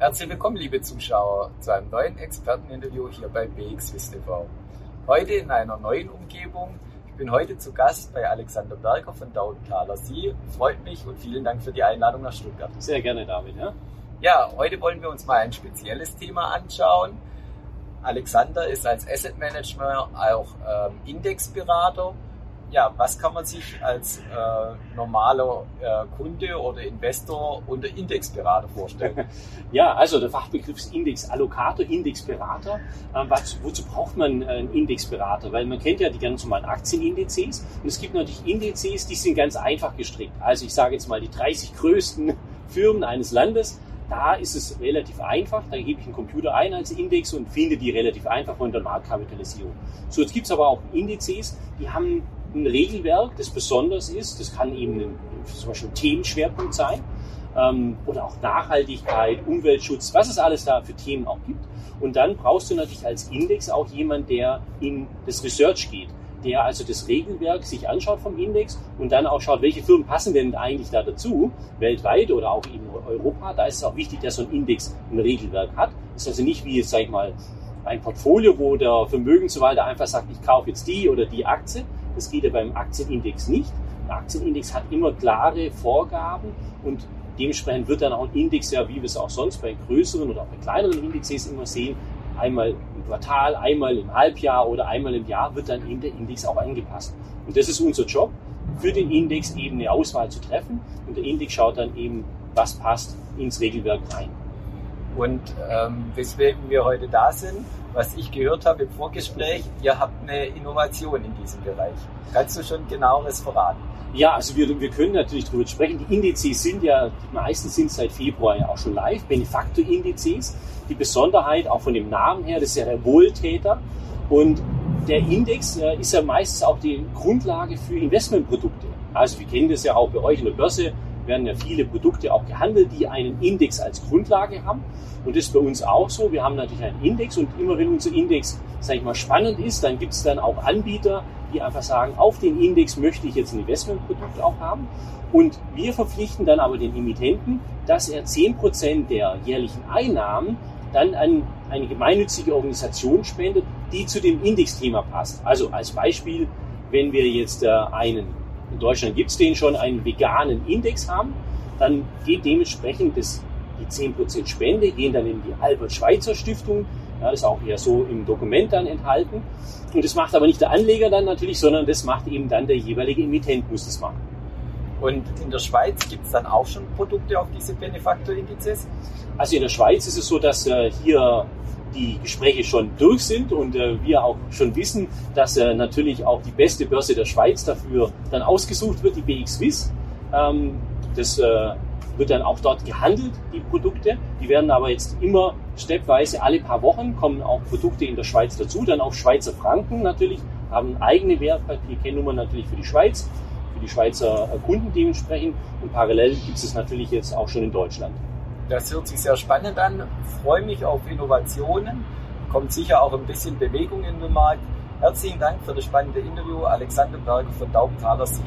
Herzlich willkommen, liebe Zuschauer, zu einem neuen Experteninterview hier bei BXWIST TV. Heute in einer neuen Umgebung. Ich bin heute zu Gast bei Alexander Berger von Dautenthaler Sie. Freut mich und vielen Dank für die Einladung nach Stuttgart. Sehr gerne, David. Ja? ja, heute wollen wir uns mal ein spezielles Thema anschauen. Alexander ist als Asset Manager auch ähm, Indexberater ja, was kann man sich als äh, normaler äh, Kunde oder Investor unter Indexberater vorstellen? Ja, also der Fachbegriff ist Indexallokator, Indexberater. Ähm, was, wozu braucht man einen Indexberater? Weil man kennt ja die ganz normalen Aktienindizes und es gibt natürlich Indizes, die sind ganz einfach gestrickt. Also ich sage jetzt mal die 30 größten Firmen eines Landes. Da ist es relativ einfach. Da gebe ich einen Computer ein als Index und finde die relativ einfach von der Marktkapitalisierung. So, jetzt gibt es aber auch Indizes, die haben ein Regelwerk, das besonders ist. Das kann eben ein, zum Beispiel ein Themenschwerpunkt sein ähm, oder auch Nachhaltigkeit, Umweltschutz, was es alles da für Themen auch gibt. Und dann brauchst du natürlich als Index auch jemand, der in das Research geht, der also das Regelwerk sich anschaut vom Index und dann auch schaut, welche Firmen passen denn eigentlich da dazu, weltweit oder auch in Europa. Da ist es auch wichtig, dass so ein Index ein Regelwerk hat. Das ist also nicht wie sag ich mal, ein Portfolio, wo der Vermögensverwalter einfach sagt, ich kaufe jetzt die oder die Aktie, das geht ja beim Aktienindex nicht. Der Aktienindex hat immer klare Vorgaben und dementsprechend wird dann auch ein Index, ja, wie wir es auch sonst bei größeren oder auch bei kleineren Indexes immer sehen, einmal im Quartal, einmal im Halbjahr oder einmal im Jahr wird dann eben der Index auch angepasst. Und das ist unser Job, für den Index eben eine Auswahl zu treffen. Und der Index schaut dann eben, was passt ins Regelwerk rein. Und ähm, weswegen wir heute da sind, was ich gehört habe im Vorgespräch, ihr habt eine Innovation in diesem Bereich. Kannst du schon genaueres verraten? Ja, also wir, wir können natürlich darüber sprechen. Die Indizes sind ja, die meisten sind seit Februar ja auch schon live, Benefactor-Indizes. Die Besonderheit auch von dem Namen her, das ist ja der Wohltäter. Und der Index äh, ist ja meistens auch die Grundlage für Investmentprodukte. Also wir kennen das ja auch bei euch in der Börse werden ja viele Produkte auch gehandelt, die einen Index als Grundlage haben. Und das ist bei uns auch so. Wir haben natürlich einen Index und immer wenn unser Index, sage ich mal, spannend ist, dann gibt es dann auch Anbieter, die einfach sagen, auf den Index möchte ich jetzt ein Investmentprodukt auch haben. Und wir verpflichten dann aber den Emittenten, dass er 10% der jährlichen Einnahmen dann an eine gemeinnützige Organisation spendet, die zu dem Indexthema passt. Also als Beispiel, wenn wir jetzt äh, einen in Deutschland gibt es den schon, einen veganen Index haben, dann geht dementsprechend das, die 10% Spende, gehen dann in die Albert-Schweitzer Stiftung. Ja, das ist auch eher so im Dokument dann enthalten. Und das macht aber nicht der Anleger dann natürlich, sondern das macht eben dann der jeweilige Emittent, muss das machen. Und in der Schweiz gibt es dann auch schon Produkte auf diese Benefactor-Indizes? Also in der Schweiz ist es so, dass äh, hier die Gespräche schon durch sind und äh, wir auch schon wissen, dass äh, natürlich auch die beste Börse der Schweiz dafür dann ausgesucht wird, die BX Swiss. Ähm, das äh, wird dann auch dort gehandelt, die Produkte. Die werden aber jetzt immer stepweise alle paar Wochen kommen auch Produkte in der Schweiz dazu, dann auch Schweizer Franken natürlich, haben eigene Wertpapierkennnummer natürlich für die Schweiz, für die Schweizer äh, Kunden dementsprechend und parallel gibt es natürlich jetzt auch schon in Deutschland. Das hört sich sehr spannend an. Freue mich auf Innovationen. Kommt sicher auch ein bisschen Bewegung in den Markt. Herzlichen Dank für das spannende Interview, Alexander Berger von Daubenthaler 7.